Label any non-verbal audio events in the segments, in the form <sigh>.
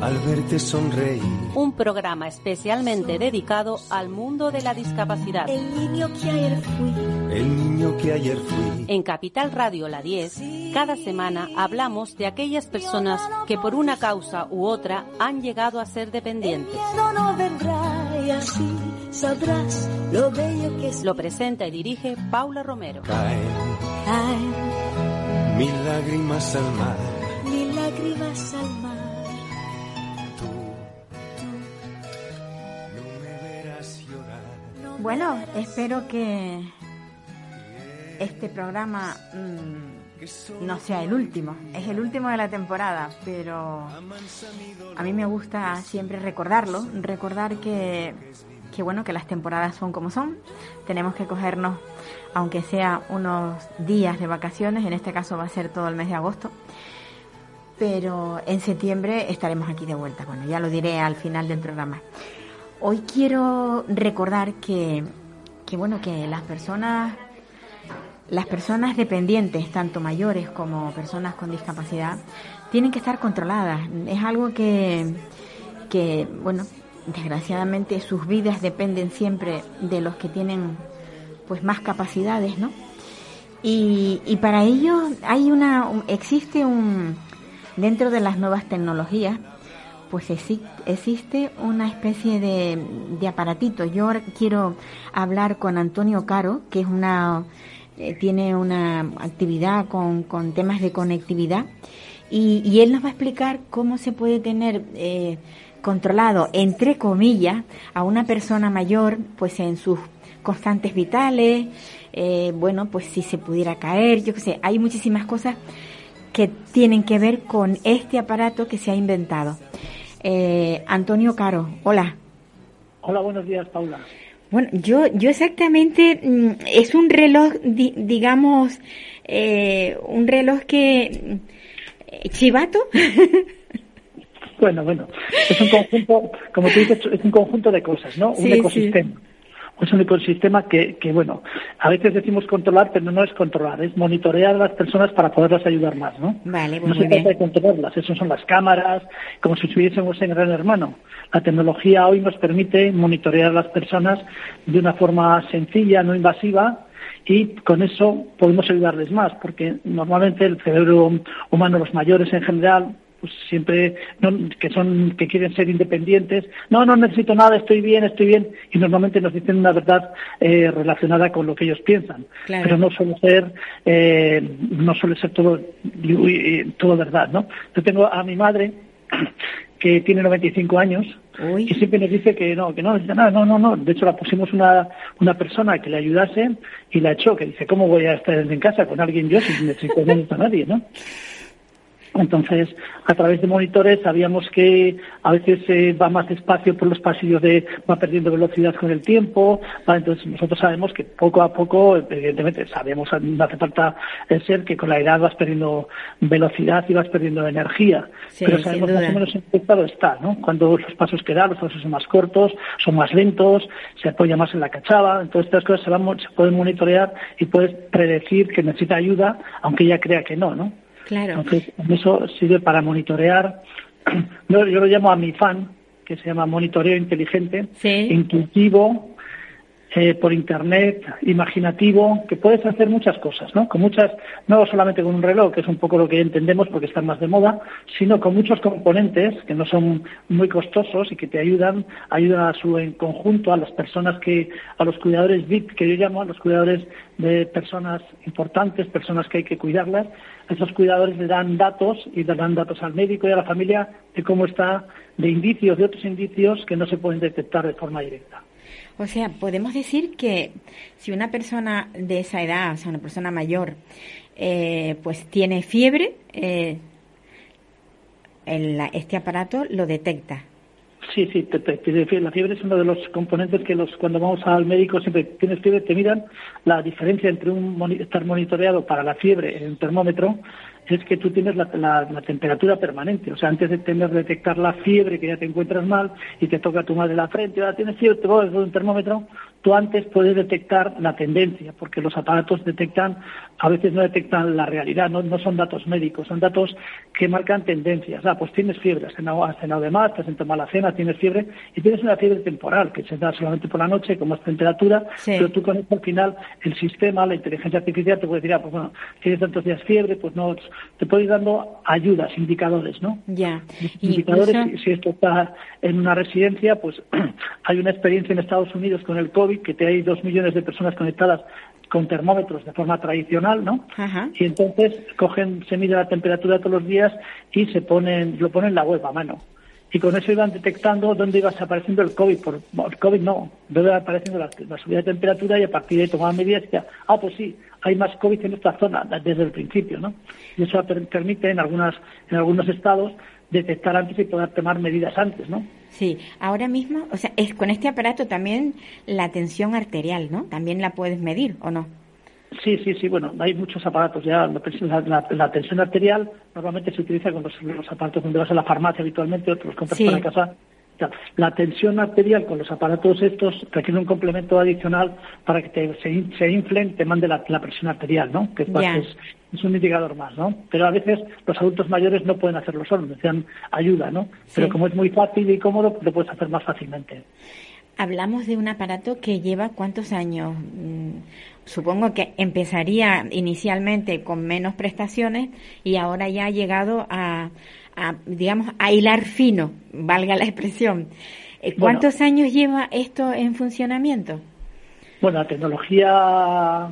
al verte sonreír. Un programa especialmente dedicado al mundo de la discapacidad. El niño que ayer fui. El niño que ayer fui. En Capital Radio La 10, cada semana hablamos de aquellas personas que por una causa u otra han llegado a ser dependientes. no vendrá y así sabrás lo bello que es. Lo presenta y dirige Paula Romero. Caen, Caen mil lágrimas al mar. Bueno, espero que este programa mm, no sea el último. Es el último de la temporada, pero a mí me gusta siempre recordarlo, recordar que, que bueno, que las temporadas son como son. Tenemos que cogernos, aunque sea unos días de vacaciones, en este caso va a ser todo el mes de agosto. Pero en septiembre estaremos aquí de vuelta. Bueno, ya lo diré al final del programa. Hoy quiero recordar que, que bueno, que las personas, las personas dependientes, tanto mayores como personas con discapacidad, tienen que estar controladas. Es algo que, que bueno, desgraciadamente sus vidas dependen siempre de los que tienen pues más capacidades, ¿no? Y, y para ello hay una, un- existe un, dentro de las nuevas tecnologías, pues exi- existe una especie de, de aparatito. Yo quiero hablar con Antonio Caro, que es una eh, tiene una actividad con, con temas de conectividad y, y él nos va a explicar cómo se puede tener eh, controlado, entre comillas, a una persona mayor, pues en sus constantes vitales, eh, bueno, pues si se pudiera caer, yo qué sé, hay muchísimas cosas que tienen que ver con este aparato que se ha inventado. Eh, Antonio Caro, hola. Hola, buenos días, Paula. Bueno, yo, yo exactamente, mm, es un reloj, di- digamos, eh, un reloj que, eh, chivato, Bueno, bueno, es un conjunto, como tú dices, es un conjunto de cosas, ¿no? Sí, un ecosistema. Es un ecosistema que, que, bueno, a veces decimos controlar, pero no es controlar, es monitorear a las personas para poderlas ayudar más, ¿no? Vale, pues no muy se trata bien. de controlarlas, eso son las cámaras, como si estuviésemos en Gran Hermano. La tecnología hoy nos permite monitorear a las personas de una forma sencilla, no invasiva, y con eso podemos ayudarles más, porque normalmente el cerebro humano, los mayores en general, pues siempre no, que son que quieren ser independientes no no necesito nada estoy bien estoy bien y normalmente nos dicen una verdad eh, relacionada con lo que ellos piensan Claro. pero no suele ser eh, no suele ser todo todo verdad no yo tengo a mi madre <clears throat> que tiene 95 años Uy. y siempre nos dice que no, que no necesita nada, no, no, no. De hecho, la pusimos una, una persona que le ayudase y la echó, que dice, ¿cómo voy a estar en casa con alguien yo si necesito no necesito a nadie, no? <laughs> Entonces, a través de monitores sabíamos que a veces eh, va más despacio por los pasillos de, va perdiendo velocidad con el tiempo, ¿vale? entonces nosotros sabemos que poco a poco, evidentemente, sabemos, no hace falta eh, ser que con la edad vas perdiendo velocidad y vas perdiendo energía, Sí, pero sabemos más o menos en qué estado está, ¿no? Cuando los pasos que da, los pasos son más cortos, son más lentos, se apoya más en la cachava, entonces estas cosas se, van, se pueden monitorear y puedes predecir que necesita ayuda, aunque ella crea que no, ¿no? Claro. Entonces, eso sirve para monitorear. <clears throat> Yo, yo lo llamo a mi fan, que se llama monitoreo inteligente, Sí. intuitivo, eh, por internet, imaginativo, que puedes hacer muchas cosas, ¿no? Con muchas, no solamente con un reloj, que es un poco lo que entendemos porque están más de moda, sino con muchos componentes que no son muy costosos y que te ayudan, ayudan a su en conjunto a las personas que, a los cuidadores VIP, que yo llamo a los cuidadores de personas importantes, personas que hay que cuidarlas, esos cuidadores le dan datos y le dan datos al médico y a la familia de cómo está, de indicios, de otros indicios que no se pueden detectar de forma directa. O sea, podemos decir que si una persona de esa edad, o sea, una persona mayor, eh, pues tiene fiebre, eh, el- este aparato lo detecta. Sí, sí, te- te- la fiebre es uno de los componentes que los cuando vamos al médico siempre tienes fiebre, te miran la diferencia entre un estar monitoreado para la fiebre en un termómetro es que tú tienes la, temperatura permanente. O sea, antes de tener detectar la fiebre, que ya te encuentras mal y te toca tu madre la frente, ahora tienes fiebre, te pones un termómetro, tú antes puedes detectar la tendencia, porque los aparatos detectan, a veces no detectan la realidad, no, son datos médicos, son datos que marcan tendencias. Ah, pues tienes fiebre, has cenado, has cenado de más, te has sentado mala cena, tienes fiebre, y tienes una fiebre temporal, que se da solamente por la noche, con más temperatura, pero tú con esto al final, el sistema, la inteligencia artificial te puede decir, ah, pues bueno, tienes tantos días fiebre, pues no, te puede ir dando ayudas, indicadores, ¿no? Ya. Indicadores, si esto está en una residencia, pues <clears throat> hay una experiencia en Estados Unidos con el COVID, que te hay dos millones de personas conectadas con termómetros de forma tradicional, ¿no? Y entonces cogen, se mide la temperatura todos los días y se ponen, lo ponen en la web a mano. Y con eso iban detectando dónde iba apareciendo el COVID. Por, el COVID no, dónde iba apareciendo la, subida de temperatura y a partir de ahí tomaban medidas y decía, ah, pues sí, hay más COVID en esta zona desde el principio, ¿no? Y eso permite en, algunas, en algunos estados detectar antes y poder tomar medidas antes, ¿no? Sí, ahora mismo, o sea, es con este aparato también la tensión arterial, ¿no? También la puedes medir, ¿o no? Sí, sí, sí, bueno, hay muchos aparatos ya. La, tensión arterial normalmente se utiliza con los, aparatos donde vas a la farmacia habitualmente, otros compras para casa. La tensión arterial con los aparatos estos requiere un complemento adicional para que te, se, se inflen, te mande la, presión arterial, ¿no? Que es, es, un indicador más, ¿no? Pero a veces los adultos mayores no pueden hacerlo solos, necesitan ayuda, ¿no? Pero como es muy fácil y cómodo, lo puedes hacer más fácilmente. Hablamos de un aparato que lleva cuántos años. Mm, supongo que empezaría inicialmente con menos prestaciones y ahora ya ha llegado a, digamos, a hilar fino, valga la expresión. Eh, ¿Cuántos años lleva esto en funcionamiento? Bueno, la tecnología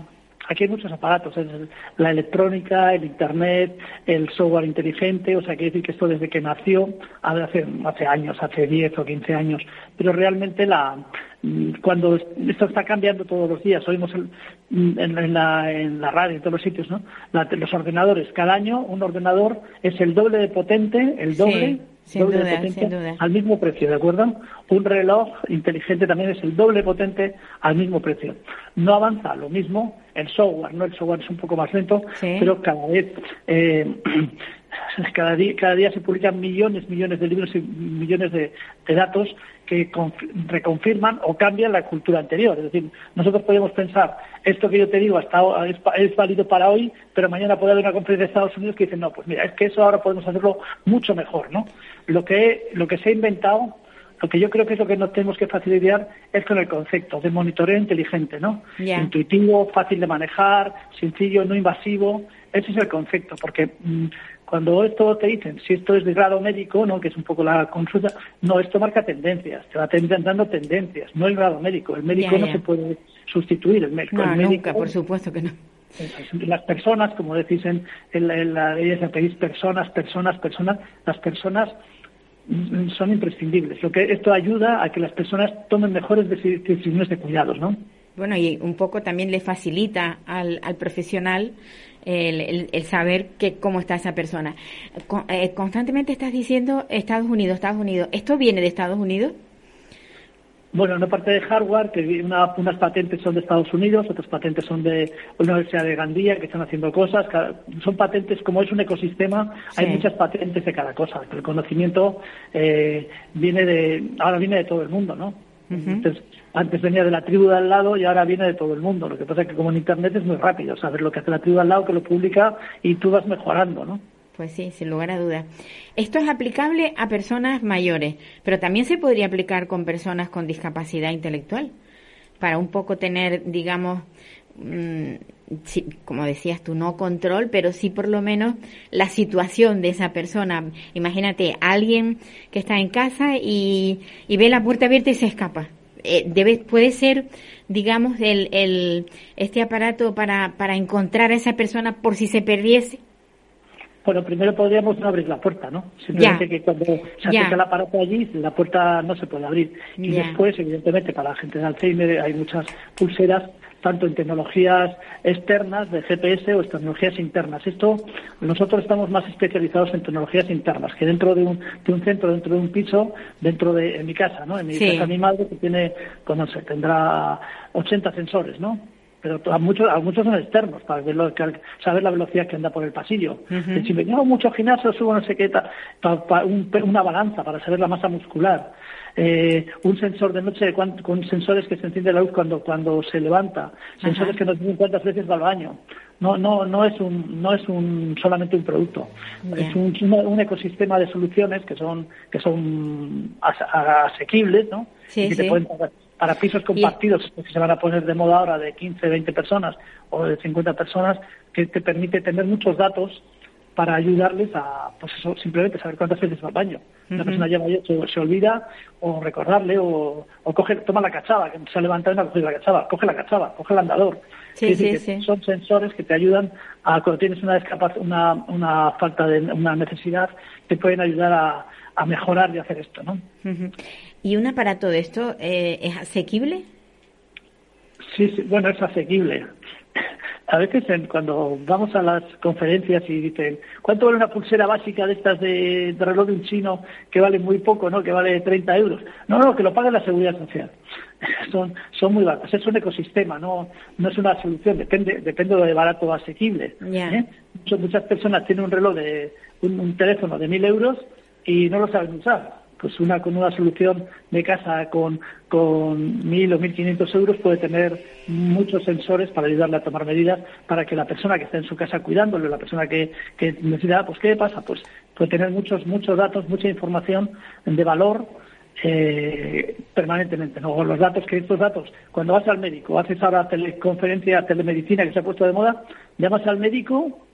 aquí hay muchos aparatos, la electrónica, el Internet, el software inteligente, o sea, quiere decir que esto desde que nació, hace, hace años, hace 10 o 15 años, pero realmente la, cuando esto está cambiando todos los días, oímos en, la, en la radio, en todos los sitios, ¿no? los ordenadores, cada año un ordenador es el doble de potente, el doble al mismo precio, ¿de acuerdo? Un reloj inteligente también es el doble potente al mismo precio. No avanza lo mismo el software, ¿no? El software es un poco más lento, pero cada vez, eh, <clears throat> <laughs> cada, día, cada día se publican millones, millones de libros y millones de, datos que reconfirman o cambian la cultura anterior. Es decir, nosotros podemos pensar, esto que yo te digo hasta es, es válido para hoy, pero mañana puede haber una conferencia de Estados Unidos que dice, no, pues mira, es que eso ahora podemos hacerlo mucho mejor, ¿no? Lo que, lo que se ha inventado lo que yo creo que es lo que nos tenemos que facilitar es con el concepto de monitoreo inteligente, ¿no? Intuitivo, fácil de manejar, sencillo, no invasivo. Ese es el concepto, porque mm, cuando esto te dicen, si esto es de grado médico, ¿no? que es un poco la consulta, no, esto marca tendencias, te va dando tendencias, no el grado médico. El médico no se puede sustituir, el médico. No, nunca, por supuesto que no. Las personas, como decís en, la ley de pedís personas, personas, personas, las personas mm, son imprescindibles. Lo que esto ayuda a que las personas tomen mejores decisiones de cuidados, ¿no? Bueno, y un poco también le facilita al, al profesional el, el, saber que, cómo está esa persona. Eh, constantemente estás diciendo Estados Unidos, Estados Unidos. ¿Esto viene de Estados Unidos? Bueno, una parte de hardware, que unas patentes son de Estados Unidos, otras patentes son de la Universidad de Gandía, que están haciendo cosas. son patentes, como es un ecosistema, hay muchas patentes de cada cosa. El conocimiento eh, viene de, ahora viene de todo el mundo, ¿no? Entonces, antes venía de la tribu de al lado y ahora viene de todo el mundo. Lo que pasa es que como en Internet es muy rápido, saber lo que hace la tribu al lado, que lo publica y tú vas mejorando, ¿no? Pues sí, sin lugar a dudas. Esto es aplicable a personas mayores, pero también se podría aplicar con personas con discapacidad intelectual, para un poco tener, digamos, mm, como decías tú, no control, pero sí por lo menos la situación de esa persona. Imagínate, alguien que está en casa y, y ve la puerta abierta y se escapa. Eh, debe, puede ser, digamos, el, el, este aparato para, para encontrar a esa persona por si se perdiese. Bueno, primero podríamos no abrir la puerta, ¿no? Simplemente que cuando se acerca el aparato allí, la puerta no se puede abrir. Y después, evidentemente, para la gente de Alzheimer hay muchas pulseras tanto en tecnologías externas de GPS o en tecnologías internas. Esto, nosotros estamos más especializados en tecnologías internas, que dentro de un, de un centro, dentro de un piso, dentro de en mi casa, ¿no? En mi casa mi madre que tiene, pues no sé, tendrá 80 sensores, ¿no? Pero a muchos, a muchos son externos para ver lo, saber la velocidad que anda por el pasillo. Si me llevo mucho gimnasio, subo no sé qué, una balanza para saber la masa muscular. Eh, un sensor de noche con sensores que se enciende la luz cuando, cuando se levanta, sensores que nos dicen cuántas veces va al baño. No, no, no es un, no es un solamente un producto, es un, un, ecosistema de soluciones que son, que son asequibles, ¿no? Sí, para pisos compartidos que se van a poner de moda ahora de 15, 20 personas o de 50 personas, que te permite tener muchos datos para ayudarles a, pues eso, simplemente saber cuántas veces va al baño. Una persona ya se, se, olvida o recordarle o, o coge, toma la cachava, que se ha levantado y no ha cogido la cachava, coge la cachava, coge el andador. Sí, sí, sí. Son sensores que te ayudan a cuando tienes una, una, una falta de una necesidad, te pueden ayudar a, a mejorar y hacer esto, ¿no? ¿Y un aparato de esto eh, es asequible? Sí, sí, bueno, es asequible. A veces cuando vamos a las conferencias y dicen, ¿cuánto vale una pulsera básica de estas de, reloj de un chino que vale muy poco, ¿no? que vale 30 euros? No, no, que lo pague la seguridad social. <laughs> Son, son muy baratas. Es un ecosistema, no, no es una solución. Depende, depende de barato o asequible. ¿eh? Muchas personas tienen un reloj de un, un teléfono de 1.000 euros y no lo saben usar pues una con una solución de casa con, con mil o mil quinientos euros puede tener muchos sensores para ayudarle a tomar medidas para que la persona que está en su casa cuidándole, la persona que, que necesita, pues ¿qué pasa? Pues puede tener muchos, muchos datos, mucha información de valor eh, permanentemente. ¿no? Los datos, que estos datos, cuando vas al médico, haces ahora teleconferencia, telemedicina que se ha puesto de moda, llamas al médico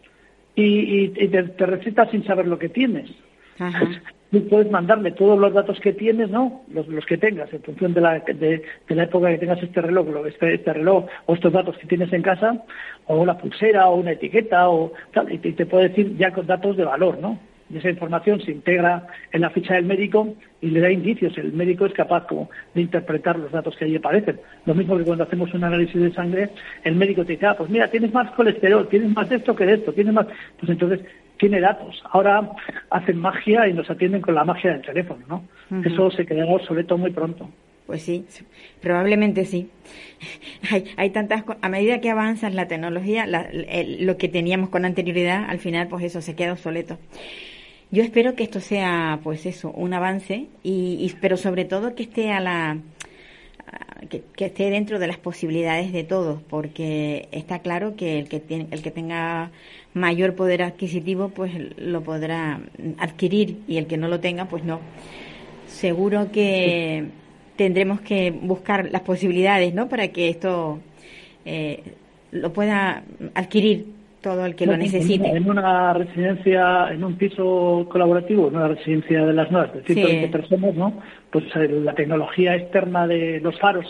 y, te, te recetas sin saber lo que tienes. <laughs> tú puedes mandarle todos los datos que tienes, ¿no? Los, que tengas, en función de la, de, la época que tengas este reloj, este, este, reloj o estos datos que tienes en casa, o la pulsera, o una etiqueta, o tal, y te, puede decir ya con datos de valor, ¿no? Y esa información se integra en la ficha del médico y le da indicios. El médico es capaz como de interpretar los datos que allí aparecen. Lo mismo que cuando hacemos un análisis de sangre, el médico te dice, ah, pues mira, tienes más colesterol, tienes más de esto que de esto, tienes más. Pues entonces tiene datos. Ahora hacen magia y nos atienden con la magia del teléfono, ¿no? Eso se quedará obsoleto muy pronto. Pues sí, probablemente sí. <laughs> Hay, hay tantas, a medida que avanza la tecnología, lo que teníamos con anterioridad, al final, pues eso se queda obsoleto. Yo espero que esto sea, pues eso, un avance y, pero sobre todo que esté a la, que, que, esté dentro de las posibilidades de todos, porque está claro que el que tiene, el que tenga mayor poder adquisitivo, pues lo podrá adquirir y el que no lo tenga, pues no. Seguro que tendremos que buscar las posibilidades, ¿no? Para que esto eh, lo pueda adquirir todo el que lo necesite. En una residencia, en un piso colaborativo, en una residencia de las nuevas, de 120 personas, ¿no? Pues eh, la tecnología externa de los faros,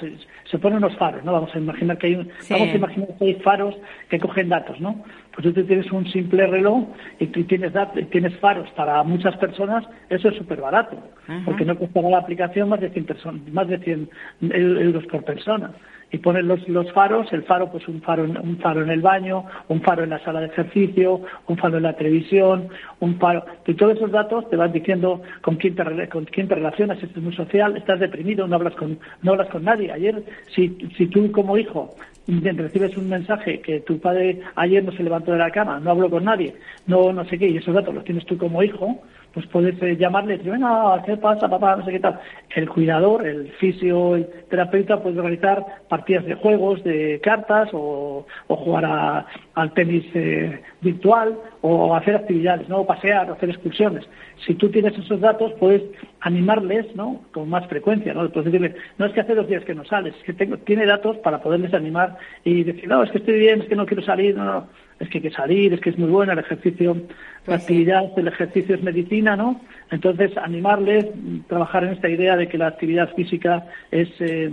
se, ponen los faros, ¿no? Vamos a imaginar que hay, vamos a imaginar que hay faros que cogen datos, ¿no? Pues tú tienes un simple reloj y tienes, tienes faros para muchas personas, eso es súper barato, porque no costará la aplicación más de 100, más de 100 euros por persona y ponen los, los faros, el faro pues un faro, un faro en el baño, un faro en la sala de ejercicio, un faro en la televisión, un faro, y todos esos datos te van diciendo con quién te, con quién te relacionas, estás muy social, estás deprimido, no hablas con, no hablas con nadie. Ayer, si, si tú como hijo recibes un mensaje que tu padre ayer no se levantó de la cama, no habló con nadie, no no sé qué, y esos datos los tienes tú como hijo, pues puedes eh, llamarle y decir, venga, ¿qué pasa, papá? No sé qué tal. El cuidador, el fisio, el terapeuta puede realizar partidas de juegos, de cartas o, jugar al tenis eh, virtual o hacer actividades, ¿no? O pasear, hacer excursiones. Si tú tienes esos datos, puedes animarles, ¿no? Con más frecuencia, ¿no? Puedes decirle, no es que hace dos días que no sales, es que tengo, tiene datos para poderles animar y decir, no, es que estoy bien, es que no quiero salir, no, no es que hay que salir, es que es muy bueno el ejercicio, la pues actividad del ejercicio es medicina, ¿no? Entonces, animarles, trabajar en esta idea de que la actividad física es, eh,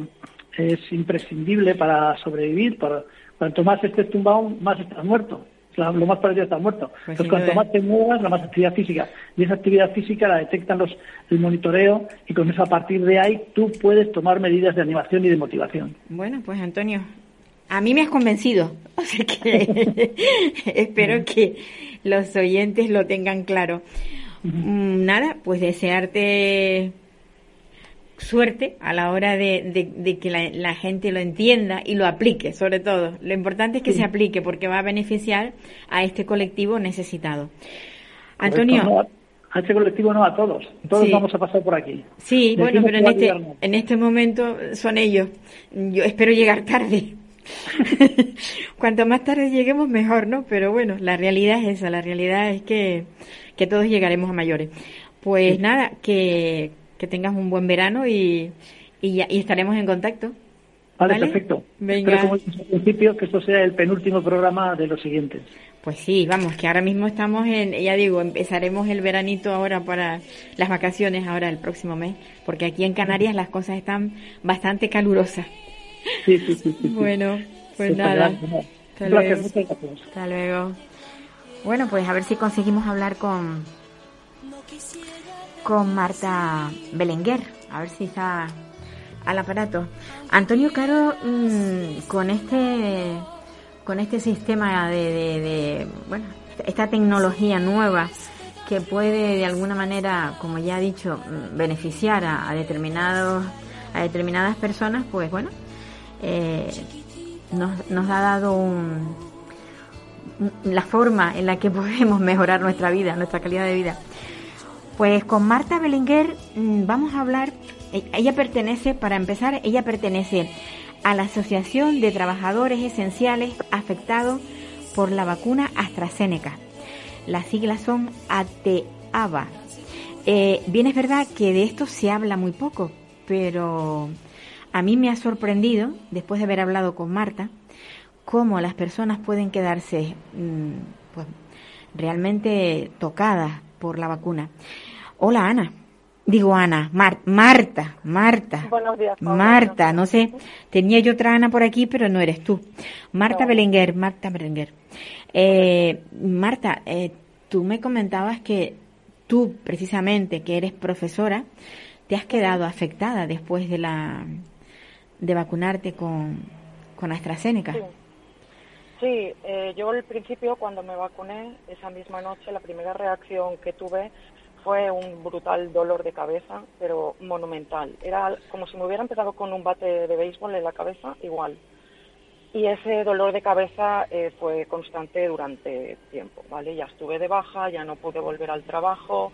es imprescindible para sobrevivir. Para, cuanto más estés tumbado, más estás muerto. Lo más parecido estar muerto. Pues Entonces, cuanto más te muevas, la más actividad física. Y esa actividad física la detectan los, el monitoreo y con eso a partir de ahí tú puedes tomar medidas de animación y de motivación. Bueno, pues Antonio, a mí me has convencido, <laughs> o sea que <laughs> espero que los oyentes lo tengan claro. Mm, nada, pues desearte suerte a la hora de, que la, gente lo entienda y lo aplique, sobre todo. Lo importante es que se aplique porque va a beneficiar a este colectivo necesitado. Antonio. a este colectivo no a todos. Todos vamos a pasar por aquí. Sí, bueno, pero en este, en este momento son ellos. Yo espero llegar tarde. <laughs> Cuanto más tarde lleguemos, mejor, ¿no? Pero bueno, la realidad es esa. La realidad es que, que todos llegaremos a mayores. Pues nada, que, que tengas un buen verano y, y, estaremos en contacto. Vale, perfecto. Venga. Espero, como principio, que esto sea el penúltimo programa de los siguientes. Pues sí, vamos, que ahora mismo estamos en, ya digo, empezaremos el veranito ahora para las vacaciones, ahora el próximo mes, porque aquí en Canarias las cosas están bastante calurosas. Sí, sí, sí. bueno, pues nada. Hasta luego. Hasta luego. Bueno, pues a ver si conseguimos hablar con con Marta Belenguer, a ver si está al aparato. Antonio Caro, mm, con este con este sistema de, bueno, esta tecnología nueva que puede de alguna manera, como ya he dicho, mm, beneficiar a, determinados a determinadas personas, pues bueno, eh, nos, ha dado la forma en la que <laughs> podemos mejorar nuestra vida, nuestra calidad de vida. Pues con Marta Belenguer mm, vamos a hablar, e, ella pertenece, para empezar, ella pertenece a la Asociación de Trabajadores Esenciales Afectados por la vacuna AstraZeneca. Las siglas son ATAVA. Eh, bien es verdad que de esto se habla muy poco, pero a mí me ha sorprendido, después de haber hablado con Marta, cómo las personas pueden quedarse mm, pues, realmente tocadas por la vacuna. Hola, Ana. Digo Ana, Marta, Marta. Buenos días. Marta, no sé, tenía yo otra Ana por aquí, pero no eres tú. Marta Belenguer, Marta Belenguer. Eh, Marta, eh, tú me comentabas que tú, precisamente, que eres profesora, te has quedado afectada después de la de vacunarte con, con AstraZeneca. Sí, sí eh, yo al principio cuando me vacuné, esa misma noche, la primera reacción que tuve fue un brutal dolor de cabeza, pero monumental. Era como si me hubiera empezado con un bate de béisbol en la cabeza, igual. Y ese dolor de cabeza eh, fue constante durante tiempo, ¿vale? Ya estuve de baja, ya no pude volver al trabajo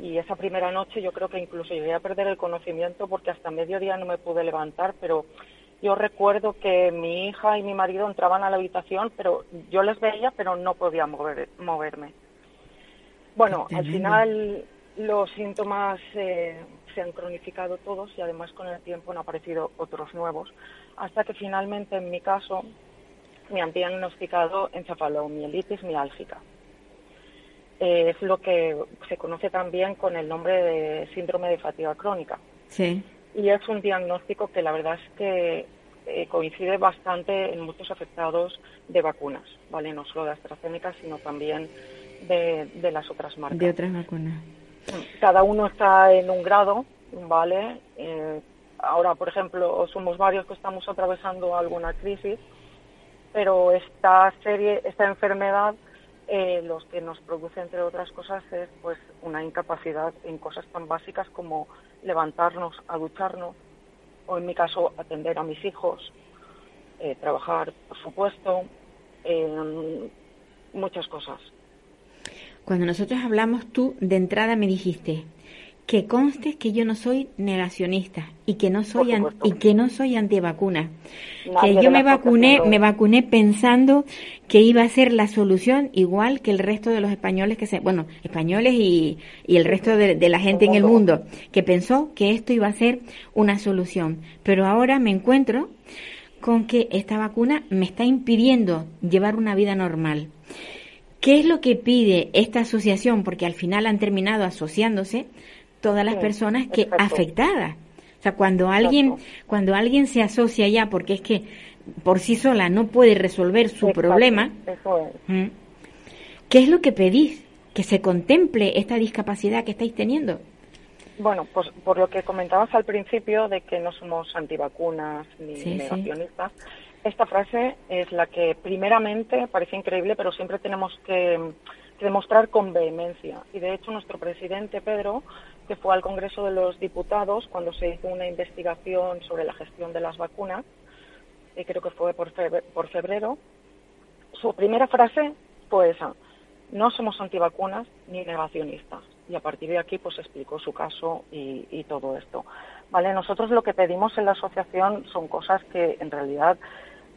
y esa primera noche yo creo que incluso llegué a perder el conocimiento porque hasta mediodía no me pude levantar, pero yo recuerdo que mi hija y mi marido entraban a la habitación, pero yo les veía, pero no podía mover, moverme. Bueno, al final los síntomas eh, se han cronificado todos y además con el tiempo han aparecido otros nuevos, hasta que finalmente en mi caso me han diagnosticado encefalomielitis miálgica. Eh, es lo que se conoce también con el nombre de síndrome de fatiga crónica. Sí. Y es un diagnóstico que la verdad es que eh, coincide bastante en muchos afectados de vacunas, ¿vale? No solo de AstraZeneca, sino también de, las otras marcas. De otras vacunas. Cada uno está en un grado, ¿vale? Eh, ahora, por ejemplo, somos varios que estamos atravesando alguna crisis, pero esta serie, esta enfermedad, eh, los que nos produce, entre otras cosas, es pues una incapacidad en cosas tan básicas como levantarnos a ducharnos, o en mi caso, atender a mis hijos, eh, trabajar, por supuesto, muchas cosas. Cuando nosotros hablamos, tú de entrada me dijiste que conste que yo no soy negacionista y que no soy y que no soy antivacuna. que yo me vacuné, me vacuné pensando que iba a ser la solución igual que el resto de los españoles que se, bueno, españoles y, y el resto de, de la gente en el mundo que pensó que esto iba a ser una solución. Pero ahora me encuentro con que esta vacuna me está impidiendo llevar una vida normal. ¿Qué es lo que pide esta asociación? Porque al final han terminado asociándose todas las personas que afectadas. O sea, cuando alguien, cuando alguien se asocia ya, porque es que por sí sola no puede resolver su problema, ¿qué es lo que pedís? Que se contemple esta discapacidad que estáis teniendo. Bueno, pues por lo que comentabas al principio de que no somos antivacunas ni negacionistas, esta frase es la que primeramente parece increíble, pero siempre tenemos que, demostrar con vehemencia. Y de hecho nuestro presidente Pedro que fue al Congreso de los Diputados cuando se hizo una investigación sobre la gestión de las vacunas, y creo que fue por febrero. Su primera frase fue esa, no somos antivacunas ni negacionistas. Y a partir de aquí, pues explicó su caso y, todo esto. Vale, nosotros lo que pedimos en la asociación son cosas que en realidad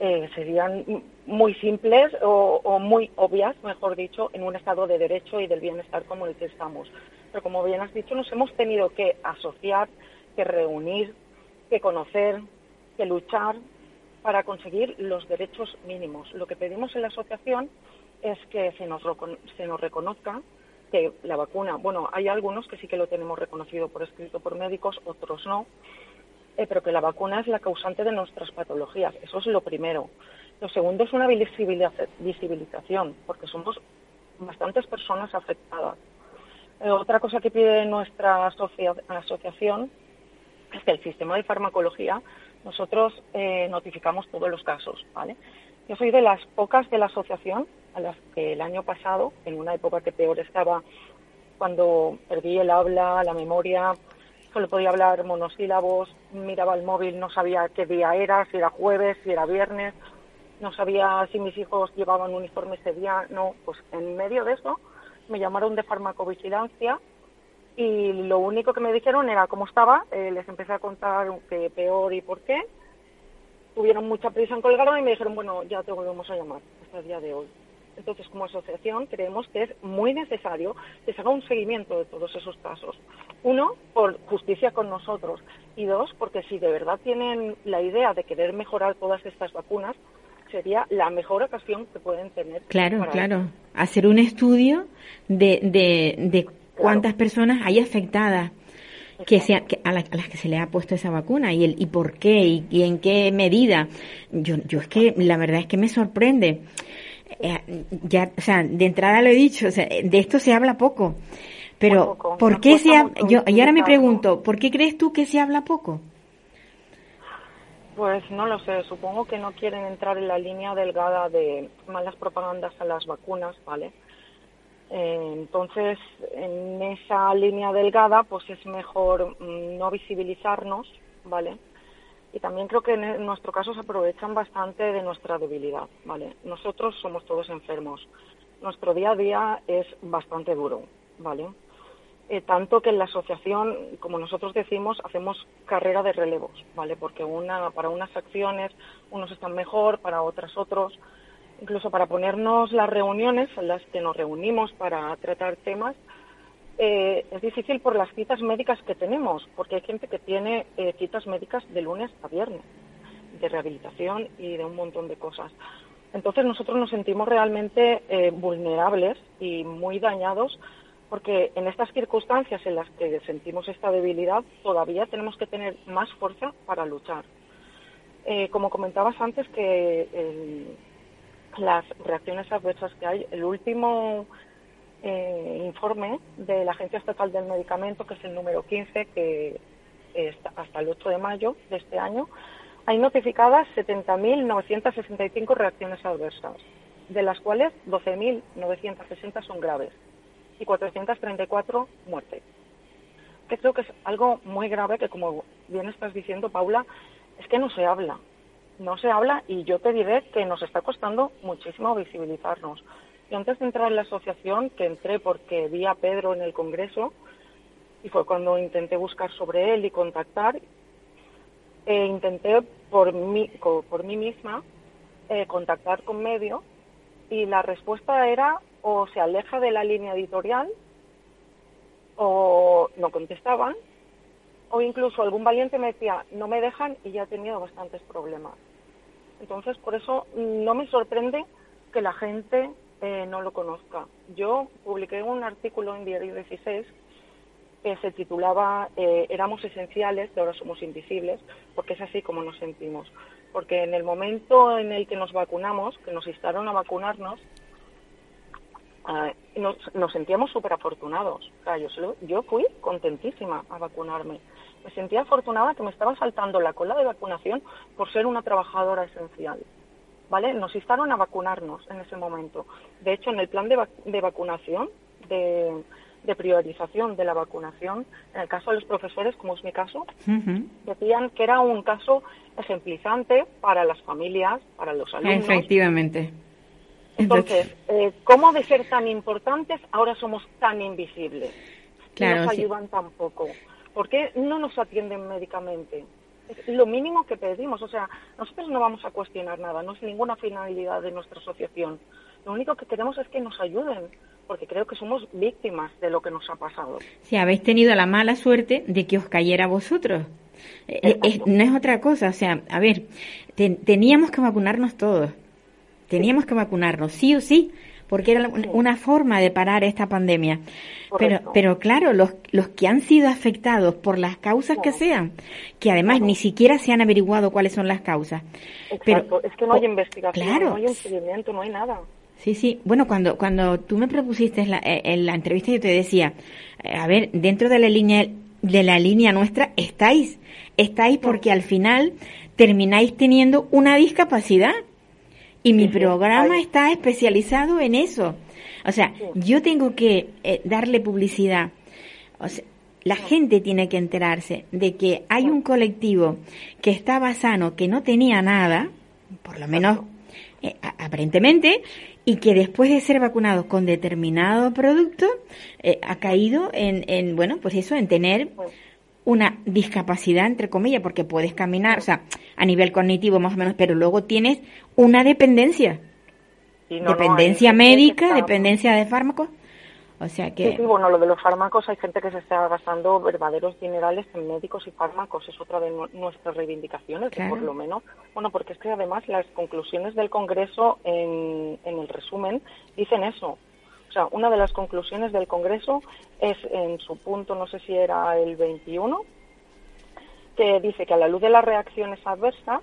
eh, serían muy simples o, muy obvias, mejor dicho, en un estado de derecho y del bienestar como el que estamos. Pero como bien has dicho, nos hemos tenido que asociar, que reunir, que conocer, que luchar para conseguir los derechos mínimos. Lo que pedimos en la asociación es que se nos, se nos reconozca que la vacuna, bueno, hay algunos que sí que lo tenemos reconocido por escrito por médicos, otros no, eh, pero que la vacuna es la causante de nuestras patologías. Eso es lo primero. Lo segundo es una visibilización, porque somos bastantes personas afectadas. Eh, otra cosa que pide nuestra asociación es que el sistema de farmacología nosotros eh, notificamos todos los casos. Yo soy de las pocas de la asociación a las que el año pasado, en una época que peor estaba, cuando perdí el habla, la memoria, solo podía hablar monosílabos, miraba el móvil, no sabía qué día era, si era jueves, si era viernes, no sabía si mis hijos llevaban uniforme ese día, no, pues en medio de eso me llamaron de farmacovigilancia y lo único que me dijeron era cómo estaba, eh, les empecé a contar qué peor y por qué, tuvieron mucha prisa en colgarme y me dijeron, bueno, ya te volvemos a llamar hasta el día de hoy. Entonces, como asociación, creemos que es muy necesario que se haga un seguimiento de todos esos casos. Uno, por justicia con nosotros. Y dos, porque si de verdad tienen la idea de querer mejorar todas estas vacunas, sería la mejor ocasión que pueden tener. Claro, claro. Hacer un estudio de, de, cuántas personas hay afectadas que sea, a, las que se le ha puesto esa vacuna y el y por qué y, en qué medida. Yo, yo es que la verdad es que me sorprende. Eh, ya, o sea, de entrada lo he dicho, de esto se habla poco. Pero, ¿por qué se habla? Yo, y ahora me pregunto, ¿por qué crees tú que se habla poco? Pues no lo sé, supongo que no quieren entrar en la línea delgada de malas propagandas a las vacunas, ¿vale? Eh, entonces, en esa línea delgada, pues es mejor mm, no visibilizarnos, ¿vale? Y también creo que en nuestro caso se aprovechan bastante de nuestra debilidad, ¿vale? Nosotros somos todos enfermos. Nuestro día a día es bastante duro, ¿vale? Eh, tanto que en la asociación, como nosotros decimos, hacemos carrera de relevos, ¿vale? Porque una, para unas acciones unos están mejor, para otras otros incluso para ponernos las reuniones en las que nos reunimos para tratar temas, eh, es difícil por las citas médicas que tenemos, porque hay gente que tiene eh, citas médicas de lunes a viernes, de rehabilitación y de un montón de cosas. Entonces nosotros nos sentimos realmente vulnerables y muy dañados porque en estas circunstancias en las que sentimos esta debilidad todavía tenemos que tener más fuerza para luchar. como comentabas antes que las reacciones adversas que hay. El último eh, informe de la Agencia Estatal del Medicamento, que es el número 15, que está hasta el 8 de mayo de este año, hay notificadas 70.965 reacciones adversas, de las cuales 12.960 son graves y 434 muertes. Que creo que es algo muy grave que, como bien estás diciendo, Paula, es que no se habla no se habla y yo te diré que nos está costando muchísimo visibilizarnos. Yo antes de entrar en la asociación, que entré porque vi a Pedro en el Congreso, y fue cuando intenté buscar sobre él y contactar, e intenté por mí, por mí misma eh, contactar con medio y la respuesta era o se aleja de la línea editorial o no contestaban o incluso algún valiente me decía no me dejan y ya he tenido bastantes problemas. Entonces, por eso no me sorprende que la gente eh, no lo conozca. Yo publiqué un artículo en Diario 16 que se titulaba eh, Éramos esenciales, de ahora somos invisibles, porque es así como nos sentimos. Porque en el momento en el que nos vacunamos, que nos instaron a vacunarnos, eh, nos, sentíamos súper afortunados. O sea, yo, yo fui contentísima a vacunarme me sentía afortunada que me estaba saltando la cola de vacunación por ser una trabajadora esencial. ¿Vale? Nos instaron a vacunarnos en ese momento. De hecho, en el plan de, vacunación de, de priorización de la vacunación, en el caso de los profesores, como es mi caso, decían que era un caso ejemplizante para las familias, para los alumnos. Efectivamente. Entonces, eh, ¿cómo de ser tan importantes ahora somos tan invisibles? Claro, no nos sí. ayudan tampoco. ¿Por qué no nos atienden médicamente? Es lo mínimo que pedimos. O sea, nosotros no vamos a cuestionar nada, no es ninguna finalidad de nuestra asociación. Lo único que queremos es que nos ayuden, porque creo que somos víctimas de lo que nos ha pasado. Si habéis tenido la mala suerte de que os cayera a vosotros. Eh, eh, no es otra cosa, o sea, a ver, te- teníamos que vacunarnos todos. Teníamos que vacunarnos, sí o sí, porque era una forma de parar esta pandemia. Pero, Correcto. pero claro, los, los que han sido afectados por las causas que sean, que además ni siquiera se han averiguado cuáles son las causas. Exacto. es que no hay investigación, claro. no hay un seguimiento, no hay nada. Sí, sí. Bueno, cuando, cuando tú me propusiste la, eh, en la entrevista, yo te decía, eh, a ver, dentro de la línea, de la línea nuestra estáis, estáis porque al final termináis teniendo una discapacidad. Y mi programa está especializado en eso. O sea, yo tengo que eh, darle publicidad. O sea, la gente tiene que enterarse de que hay un colectivo que estaba sano, que no tenía nada, por lo menos eh, aparentemente, y que después de ser vacunados con determinado producto, eh, ha caído en, en, bueno, pues eso, en tener una discapacidad, entre comillas, porque puedes caminar, o sea, a nivel cognitivo más o menos, pero luego tienes una dependencia. Y no, dependencia médica, está- dependencia de fármacos. O sea que... Sí, sí, bueno, lo de los fármacos, hay gente que se está gastando verdaderos dinerales en médicos y fármacos. Es otra de nu- nuestras reivindicaciones, que por lo menos. Bueno, porque es que además las conclusiones del Congreso en, en el resumen dicen eso. O sea, una de las conclusiones del Congreso es en su punto, no sé si era el 21, que dice que a la luz de las reacciones adversas,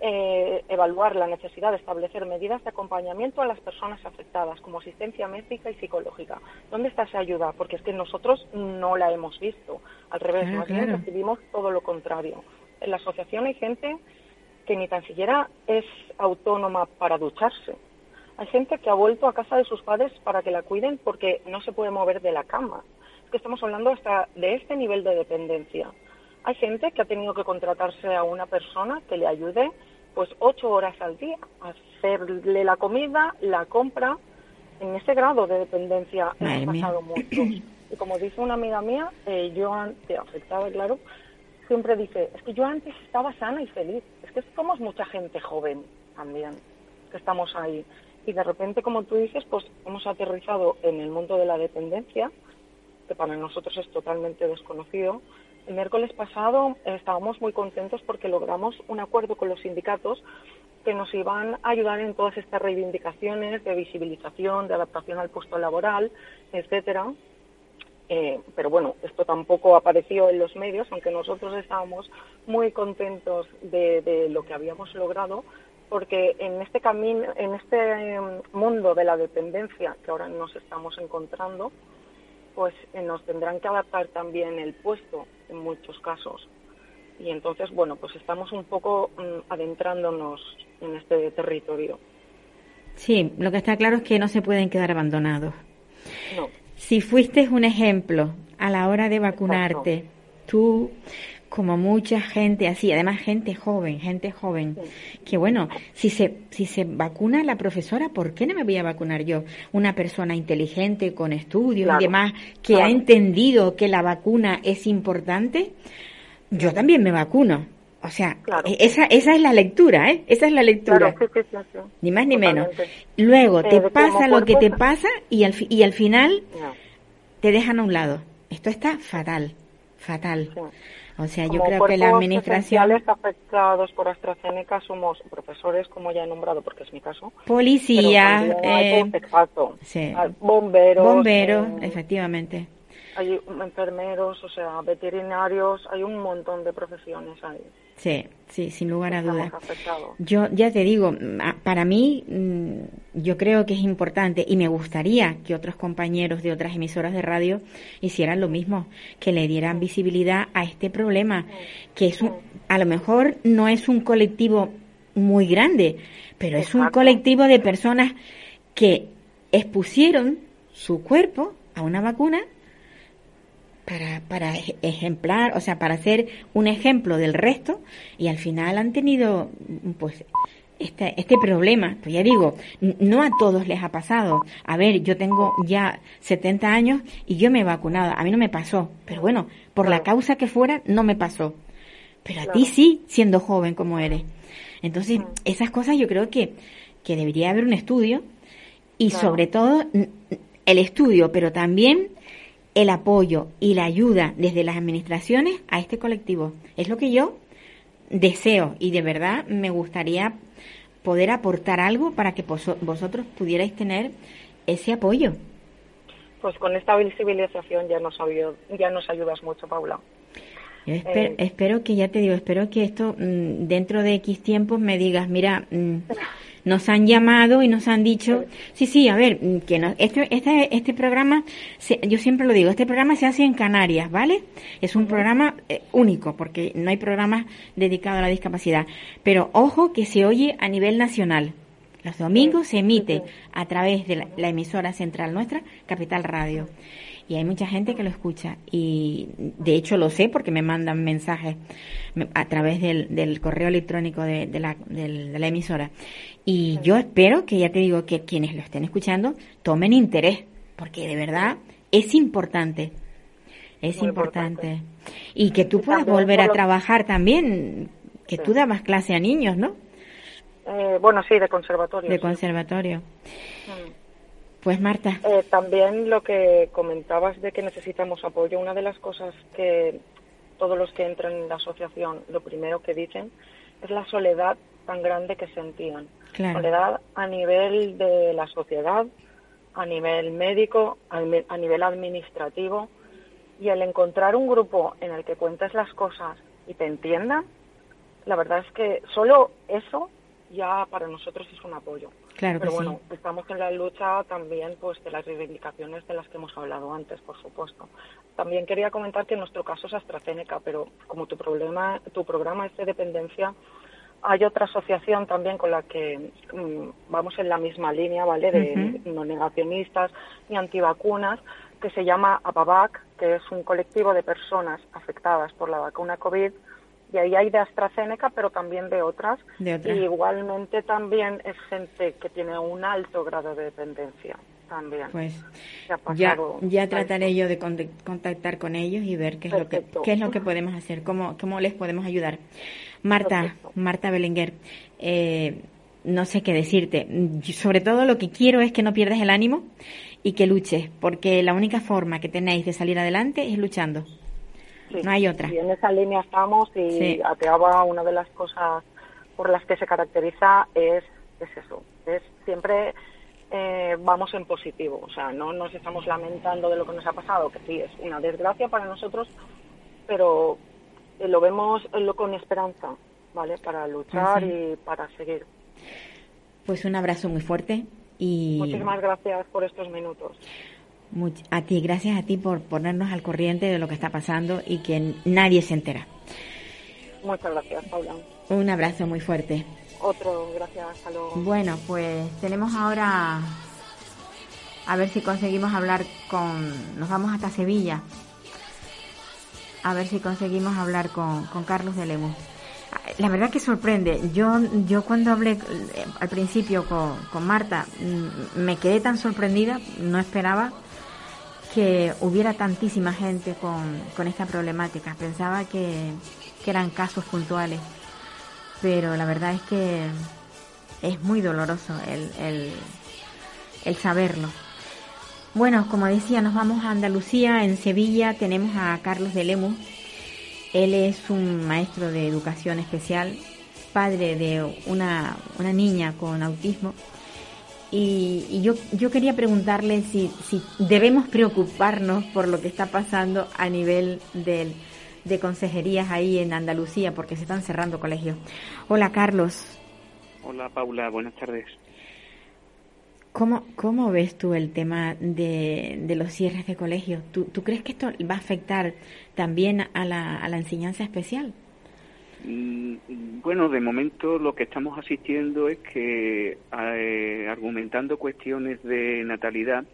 eh, evaluar la necesidad de establecer medidas de acompañamiento a las personas afectadas, como asistencia médica y psicológica. ¿Dónde está esa ayuda? Porque es que nosotros no la hemos visto. Al revés, Claro, más bien claro. recibimos todo lo contrario. En la asociación hay gente que ni tan siquiera es autónoma para ducharse. Hay gente que ha vuelto a casa de sus padres para que la cuiden porque no se puede mover de la cama. Es que estamos hablando hasta de este nivel de dependencia. Hay gente que ha tenido que contratarse a una persona que le ayude pues ocho horas al día a hacerle la comida, la compra. En ese grado de dependencia Madre hemos mía. pasado muchos. Y como dice una amiga mía, eh, yo antes, afectada, claro, siempre dice, es que yo antes estaba sana y feliz. Es que somos mucha gente joven también, que estamos ahí. Y de repente, como tú dices, pues hemos aterrizado en el mundo de la dependencia, que para nosotros es totalmente desconocido. El miércoles pasado eh, estábamos muy contentos porque logramos un acuerdo con los sindicatos que nos iban a ayudar en todas estas reivindicaciones de visibilización, de adaptación al puesto laboral, etcétera. Eh, pero bueno, esto tampoco apareció en los medios, aunque nosotros estábamos muy contentos de, de lo que habíamos logrado, porque en este camino, en este eh, mundo de la dependencia que ahora nos estamos encontrando, pues eh, nos tendrán que adaptar también el puesto en muchos casos. Y entonces, bueno, pues estamos un poco mm, adentrándonos en este territorio. Sí, lo que está claro es que no se pueden quedar abandonados. No, Si fuiste un ejemplo a la hora de vacunarte, tú, como mucha gente así, además gente joven, gente joven, que bueno, si se, si se vacuna la profesora, ¿por qué no me voy a vacunar yo? Una persona inteligente, con estudios Claro, y demás, que ha entendido que la vacuna es importante, yo también me vacuno. O sea, Claro. e- esa, esa es la lectura, ¿eh? Esa es la lectura. claro, sí, sí, sí, sí. Ni más ni menos. Luego Eh, te de pasa lo que te pasa y al, fi- y al final No. te dejan a un lado. Esto está fatal, fatal. O sea, yo Como creo que la administración, afectados por AstraZeneca somos profesores, como ya he nombrado, porque es mi caso. policía, eh, exacto, sí. hay bomberos, bomberos, eh, efectivamente. Hay enfermeros, o sea, veterinarios, hay un montón de profesiones ahí. Sí, sí, sin lugar a dudas. Yo ya te digo, mm, para mí mm, yo creo que es importante y me gustaría que otros compañeros de otras emisoras de radio hicieran lo mismo, que le dieran visibilidad a este problema, que es un, a lo mejor no es un colectivo muy grande, pero es un colectivo de personas que expusieron su cuerpo a una vacuna para, para ejemplar, o sea, para ser un ejemplo del resto y al final han tenido pues este, este problema, pues ya digo, no a todos les ha pasado. A ver, yo tengo ya 70 años y yo me he vacunado, a mí no me pasó, pero bueno, por la causa que fuera, no me pasó. Pero a ti sí, siendo joven como eres. Entonces, esas cosas yo creo que, que debería haber un estudio y sobre todo el estudio, pero también el apoyo y la ayuda desde las administraciones a este colectivo. Es lo que yo deseo y de verdad me gustaría poder aportar algo para que vosotros pudierais tener ese apoyo. Pues con esta visibilización ya nos, ya nos ayudas mucho, Paula. Eh, espero, que, ya te digo, espero que esto mm, dentro de X tiempos me digas, mira, mm, nos han llamado y nos han dicho, sí, sí, a ver, que no, este, este, este programa, yo siempre lo digo, este programa se hace en Canarias, ¿vale? Es un programa eh, único, porque no hay programas dedicados a la discapacidad. Pero ojo que se oye a nivel nacional. Los domingos se emite a través de la emisora central nuestra, Capital Radio y hay mucha gente que lo escucha. Y de hecho lo sé porque me mandan mensajes a través del, correo electrónico de, la, de, la, emisora. Y yo espero que ya te digo que quienes lo estén escuchando tomen interés porque de verdad es importante. Es importante. y que tú puedas volver a trabajar también que tú dabas clase a niños no eh, bueno sí de conservatorio de conservatorio. Mm. Pues Marta. Eh, también lo que comentabas de que necesitamos apoyo, una de las cosas que todos los que entran en la asociación lo primero que dicen es la soledad tan grande que sentían. Soledad a nivel de la sociedad, a nivel médico, a nivel administrativo y el encontrar un grupo en el que cuentes las cosas y te entiendan, la verdad es que solo eso ya para nosotros es un apoyo. Pero bueno, estamos en la lucha también pues de las reivindicaciones de las que hemos hablado antes, por supuesto. También quería comentar que en nuestro caso es AstraZeneca, pero como tu problema, tu programa es de dependencia, hay otra asociación también con la que mm, vamos en la misma línea, ¿vale? De no negacionistas ni antivacunas, que se llama APAVAC, que es un colectivo de personas afectadas por la vacuna COVID y ahí hay de AstraZeneca, pero también de otras. Y igualmente también es gente que tiene un alto grado de dependencia. También. Pues ya, ya trataré yo de contactar con ellos y ver qué es lo que qué es lo que podemos hacer, cómo, cómo les podemos ayudar. Marta, Marta Belenguer, eh, no sé qué decirte. Sobre todo lo que quiero es que no pierdas el ánimo y que luches, porque la única forma que tenéis de salir adelante es luchando no hay otra. Y en esa línea estamos y sí. una de las cosas por las que se caracteriza es, es eso, es siempre eh, vamos en positivo, o sea, no nos estamos lamentando de lo que nos ha pasado, que sí es una desgracia para nosotros, pero eh, lo vemos lo con esperanza, ¿vale? Para luchar y para seguir. Pues un abrazo muy fuerte y... Muchísimas gracias por estos minutos a ti, gracias a ti por ponernos al corriente de lo que está pasando y que nadie se entera. Muchas gracias, Paula. Un abrazo muy fuerte. Otro, gracias, hasta Bueno, pues tenemos ahora a ver si conseguimos hablar con. Nos vamos hasta Sevilla. A ver si conseguimos hablar con, con Carlos de Lemus. La verdad que sorprende. Yo, yo cuando hablé eh, al principio con, con Marta, mm, me quedé tan sorprendida, no esperaba que hubiera tantísima gente con, esta problemática. Pensaba que, eran casos puntuales, pero la verdad es que es muy doloroso el, el, saberlo. Bueno, como decía, nos vamos a Andalucía. En Sevilla tenemos a Carlos de Lemus. Él es un maestro de educación especial, padre de una, una niña con autismo y, yo, yo quería preguntarle si, si debemos preocuparnos por lo que está pasando a nivel del, de consejerías ahí en Andalucía, porque se están cerrando colegios. Hola, Carlos. Hola, Paula. Buenas tardes. ¿Cómo, cómo ves tú el tema de, de los cierres de colegios? ¿Tú, ¿Tú crees que esto va a afectar también a la, a la enseñanza especial? Bueno, de momento lo que estamos asistiendo es que, eh, argumentando cuestiones de natalidad,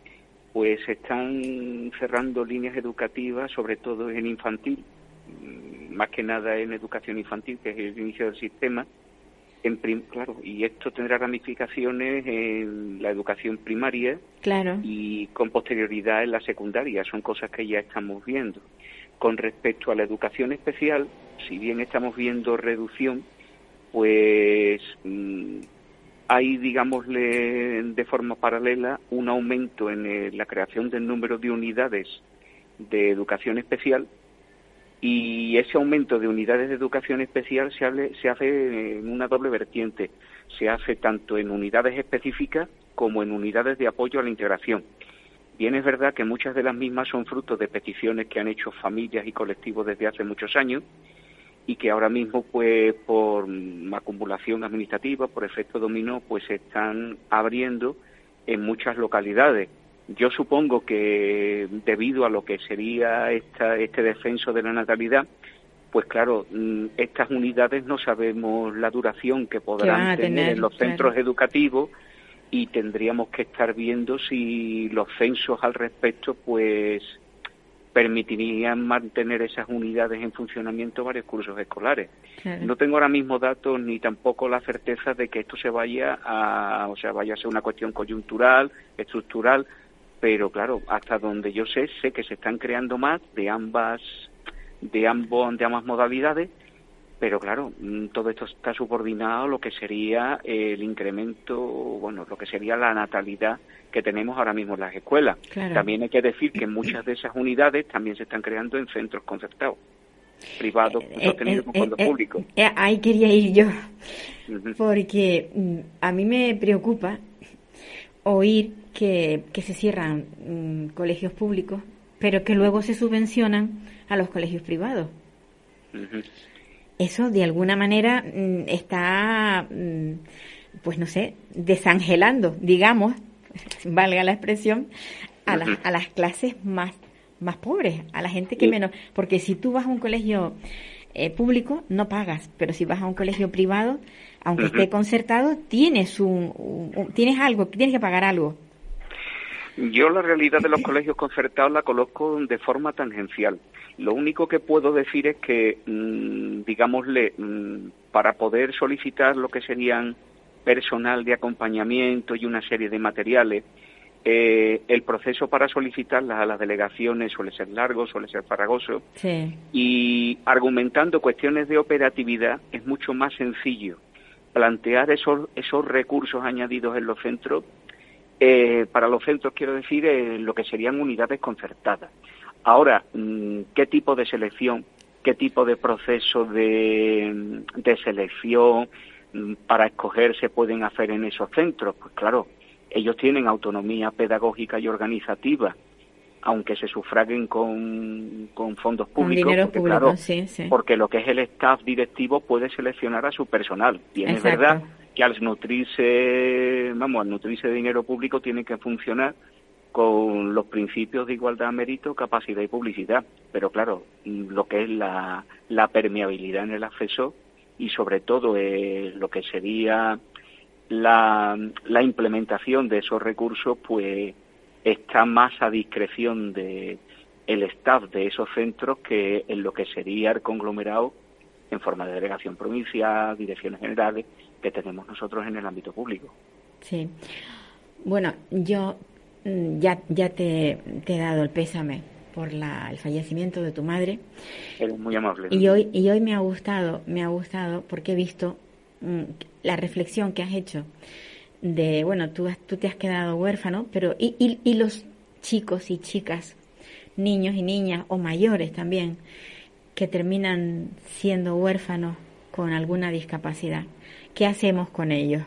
pues se están cerrando líneas educativas, sobre todo en infantil, mm, más que nada en educación infantil, que es el inicio del sistema. En claro, y esto tendrá ramificaciones en la educación primaria claro. y con posterioridad en la secundaria. Son cosas que ya estamos viendo. Con respecto a la educación especial, si bien estamos viendo reducción, pues mm, hay, digámosle, de forma paralela, un aumento en la creación del número de unidades de educación especial y ese aumento de unidades de educación especial se hace en una doble vertiente. Se hace tanto en unidades específicas como en unidades de apoyo a la integración. Bien es verdad que muchas de las mismas son fruto de peticiones que han hecho familias y colectivos desde hace muchos años y que ahora mismo, pues, por acumulación administrativa, por efecto dominó, pues se están abriendo en muchas localidades. Yo supongo que debido a lo que sería esta, este descenso de la natalidad, pues claro, mm, estas unidades no sabemos la duración que podrán tener, en los centros educativos y tendríamos que estar viendo si los censos al respecto, pues permitirían mantener esas unidades en funcionamiento varios cursos escolares. No tengo ahora mismo datos ni tampoco la certeza de que esto se vaya a, o sea, vaya a ser una cuestión coyuntural, estructural, pero claro, hasta donde yo sé, sé que se están creando más de ambas, de ambos, de ambas modalidades pero claro, mm, todo esto está subordinado a lo que sería el incremento, bueno, lo que sería la natalidad que tenemos ahora mismo en las escuelas. También hay que decir que muchas de esas unidades también se están creando en centros concertados, privados, eh, sostenidos con eh, fondos eh, públicos. ahí quería ir yo, porque mm, a mí me preocupa oír que, que se cierran mm, colegios públicos, pero que luego se subvencionan a los colegios privados eso de alguna manera mm, está, mm, pues no sé, desangelando, digamos, <laughs> valga la expresión, a, las, a las clases más, más pobres, a la gente que menos. Porque si tú vas a un colegio eh, público, no pagas, pero si vas a un colegio privado, aunque esté concertado, tienes, un, tienes algo, tienes que pagar algo. Yo la realidad de los colegios concertados la coloco de forma tangencial. Lo único que puedo decir es que, mm, digámosle, mm, para poder solicitar lo que serían personal de acompañamiento y una serie de materiales, eh, el proceso para solicitarlas a las delegaciones suele ser largo, suele ser farragoso. Y argumentando cuestiones de operatividad es mucho más sencillo plantear esos, esos recursos añadidos en los centros. Eh, para los centros, quiero decir, eh, lo que serían unidades concertadas. Ahora, mm, ¿qué tipo de selección, qué tipo de proceso de, selección mm, para escoger se pueden hacer en esos centros? Pues claro, ellos tienen autonomía pedagógica y organizativa, aunque se sufraguen con, fondos públicos, porque, claro, porque lo que es el staff directivo puede seleccionar a su personal. Y es verdad que al nutrirse, vamos, al nutrirse de dinero público tiene que funcionar con los principios de igualdad, mérito, capacidad y publicidad. Pero claro, lo que es la, permeabilidad en el acceso y sobre todo eh, lo que sería la, implementación de esos recursos, pues está más a discreción de staff de esos centros que en lo que sería el conglomerado en forma de delegación provincial, direcciones generales que tenemos nosotros en el ámbito público. Sí. Bueno, yo Mm, ya, ya te, he dado el pésame por la, el fallecimiento de tu madre. Eres muy amable. Y hoy, y hoy me ha gustado, me ha gustado porque he visto mm, la reflexión que has hecho de, bueno, tú, tú te has quedado huérfano, pero y, y, y los chicos y chicas, niños y niñas o mayores también, que terminan siendo huérfanos con alguna discapacidad. ¿Qué hacemos con ellos?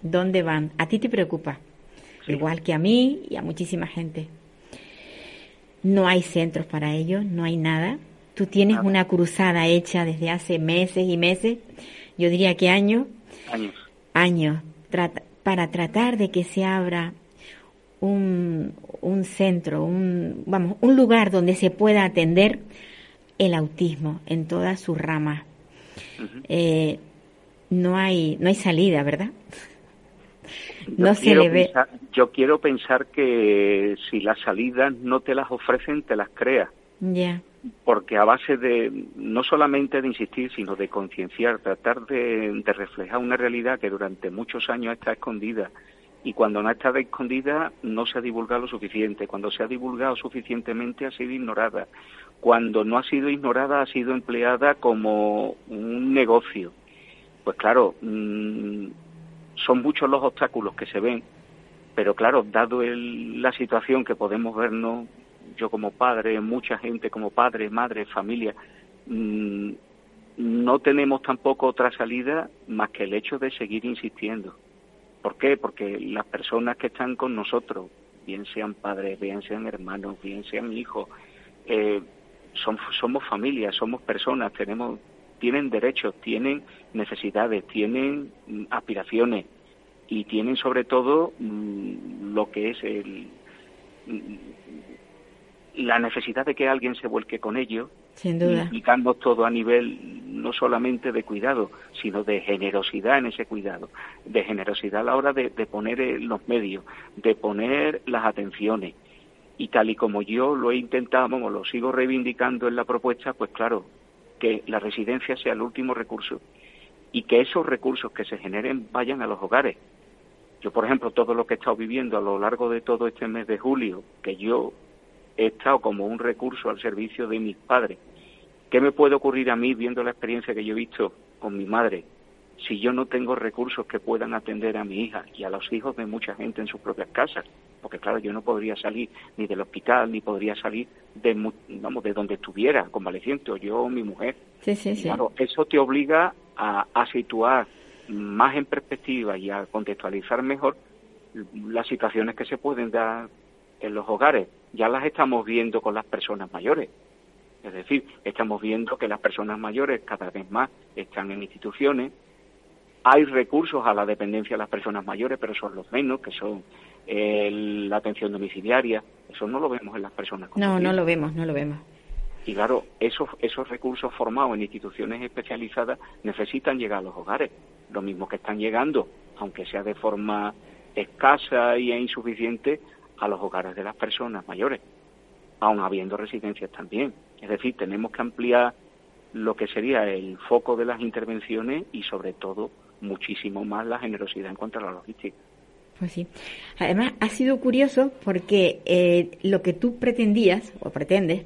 ¿Dónde van? ¿A ti te preocupa? igual que a mí y a muchísima gente. No hay centros para ellos, no hay nada. Tú tienes una cruzada hecha desde hace meses y meses, yo diría que años. Años. Años, para tratar de que se abra un, un centro, un, vamos, un lugar donde se pueda atender el autismo en todas sus ramas. Eh, no hay no hay salida, ¿verdad? no se le ve. yo quiero pensar que si las salidas no te las ofrecen, te las creas. Ya. Porque a base de, no solamente de insistir, sino de concienciar, tratar de, de reflejar una realidad que durante muchos años está escondida, y cuando no ha estado escondida no se ha divulgado lo suficiente, cuando se ha divulgado suficientemente ha sido ignorada, cuando no ha sido ignorada ha sido empleada como un negocio. Pues claro, mm, son muchos los obstáculos que se ven, pero claro, dado la situación que podemos vernos, yo como padre, mucha gente como padre, madre, familia, mm, no tenemos tampoco otra salida más que el hecho de seguir insistiendo. ¿Por qué? Porque las personas que están con nosotros, bien sean padres, bien sean hermanos, bien sean hijos, eh, somos familias, somos personas, tenemos, tienen derechos, tienen necesidades, tienen mm, aspiraciones y tienen sobre todo mm, lo que es el, mm, la necesidad de que alguien se vuelque con ellos, Sin duda. implicando todo a nivel no solamente de cuidado, sino de generosidad en ese cuidado, de generosidad a la hora de, poner eh, los medios, de poner las atenciones. Y tal y como yo lo he intentado, como lo sigo reivindicando en la propuesta, pues claro, que la residencia sea el último recurso y que esos recursos que se generen vayan a los hogares. Yo, por ejemplo, todo lo que he estado viviendo a lo largo de todo este mes de julio, que yo he estado como un recurso al servicio de mis padres, ¿Qué me puede ocurrir a mí viendo la experiencia que yo he visto con mi madre si yo no tengo recursos que puedan atender a mi hija y a los hijos de mucha gente en sus propias casas? Porque claro, yo no podría salir ni del hospital ni podría salir de, vamos, de donde estuviera, convaleciente, o yo o mi mujer. Sí, sí, sí. Claro, eso te obliga a, a situar más en perspectiva y a contextualizar mejor las situaciones que se pueden dar en los hogares. Ya las estamos viendo con las personas mayores. Es decir, estamos viendo que las personas mayores cada vez más están en instituciones. Hay recursos a la dependencia de las personas mayores, pero son los menos, que son la atención domiciliaria. Eso no lo vemos en las personas. No, no lo vemos, no lo vemos. Y claro, esos, esos recursos formados en instituciones especializadas necesitan llegar a los hogares. Lo mismo que están llegando, aunque sea de forma escasa y insuficiente, a los hogares de las personas mayores, aun habiendo residencias también. Es decir, tenemos que ampliar lo que sería el foco de las intervenciones y sobre todo muchísimo más la generosidad en cuanto a la logística. Pues sí. Además, ha sido curioso porque eh, lo que tú pretendías o pretendes